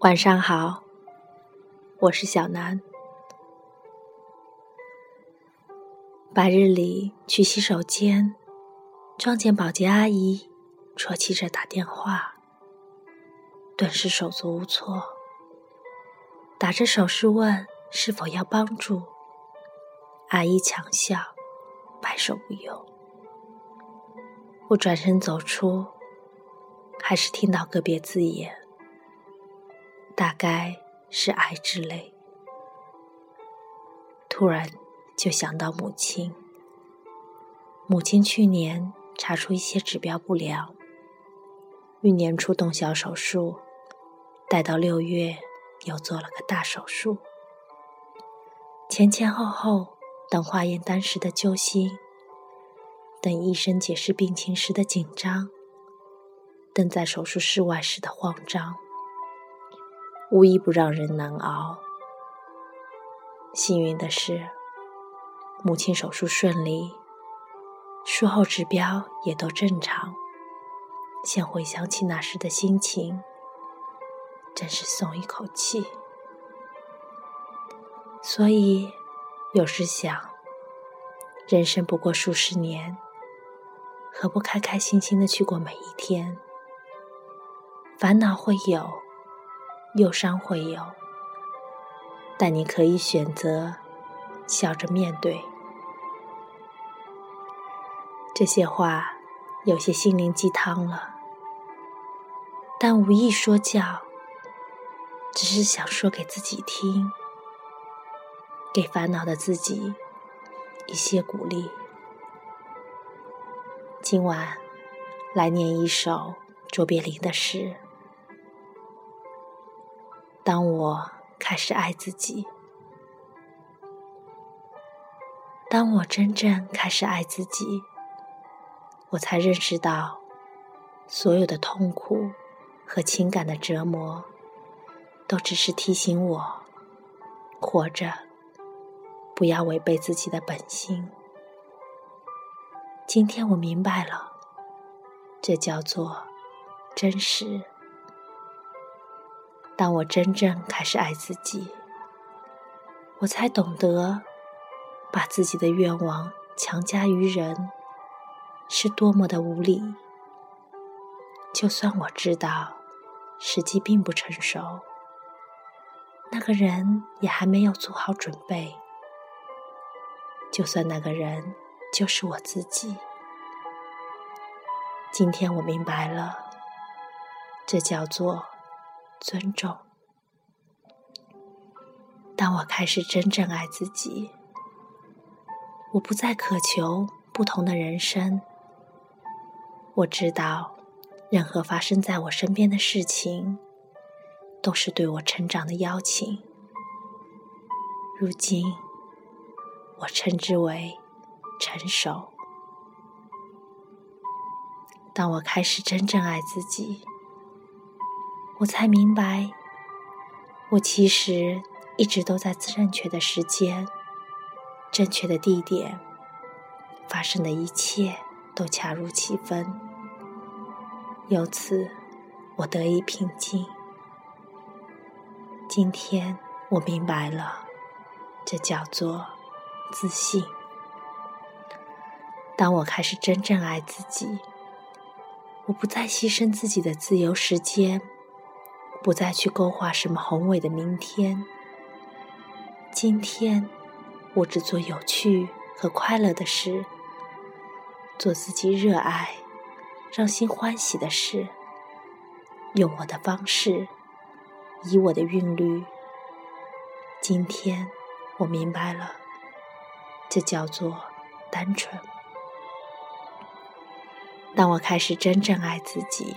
晚上好，我是小南。白日里去洗手间，撞见保洁阿姨啜泣着打电话，顿时手足无措，打着手势问是否要帮助。阿姨强笑，摆手不用。我转身走出，还是听到个别字眼。大概是爱之泪，突然就想到母亲。母亲去年查出一些指标不良，于年初动小手术，待到六月又做了个大手术。前前后后，等化验单时的揪心，等医生解释病情时的紧张，等在手术室外时的慌张。无一不让人难熬。幸运的是，母亲手术顺利，术后指标也都正常。现回想起那时的心情，真是松一口气。所以，有时想，人生不过数十年，何不开开心心的去过每一天？烦恼会有。忧伤会有，但你可以选择笑着面对。这些话有些心灵鸡汤了，但无意说教，只是想说给自己听，给烦恼的自己一些鼓励。今晚来念一首卓别林的诗。当我开始爱自己，当我真正开始爱自己，我才认识到，所有的痛苦和情感的折磨，都只是提醒我，活着不要违背自己的本心。今天我明白了，这叫做真实。当我真正开始爱自己，我才懂得把自己的愿望强加于人是多么的无理。就算我知道时机并不成熟，那个人也还没有做好准备，就算那个人就是我自己。今天我明白了，这叫做。尊重。当我开始真正爱自己，我不再渴求不同的人生。我知道，任何发生在我身边的事情，都是对我成长的邀请。如今，我称之为成熟。当我开始真正爱自己。我才明白，我其实一直都在正确的时间、正确的地点，发生的一切都恰如其分。由此，我得以平静。今天我明白了，这叫做自信。当我开始真正爱自己，我不再牺牲自己的自由时间。不再去勾画什么宏伟的明天。今天，我只做有趣和快乐的事，做自己热爱、让心欢喜的事，用我的方式，以我的韵律。今天，我明白了，这叫做单纯。当我开始真正爱自己。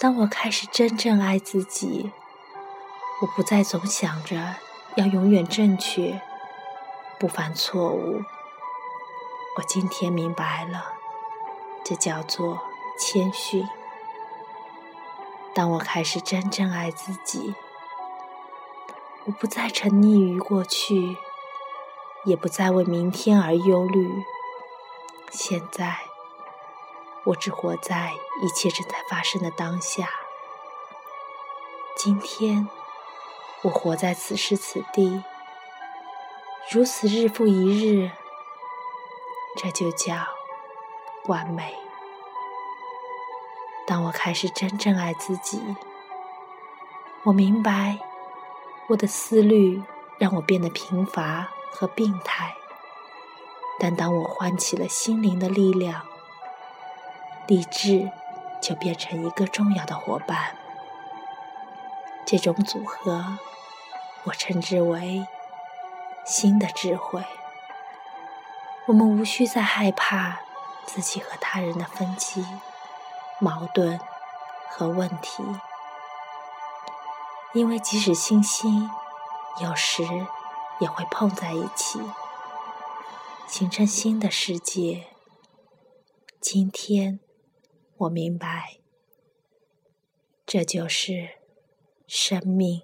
当我开始真正爱自己，我不再总想着要永远正确，不犯错误。我今天明白了，这叫做谦逊。当我开始真正爱自己，我不再沉溺于过去，也不再为明天而忧虑。现在，我只活在一切正在发生的当下。今天。我活在此时此地，如此日复一日，这就叫完美。当我开始真正爱自己，我明白我的思虑让我变得贫乏和病态，但当我唤起了心灵的力量，理智就变成一个重要的伙伴。这种组合，我称之为新的智慧。我们无需再害怕自己和他人的分歧、矛盾和问题，因为即使星星有时也会碰在一起，形成新的世界。今天，我明白，这就是。生命。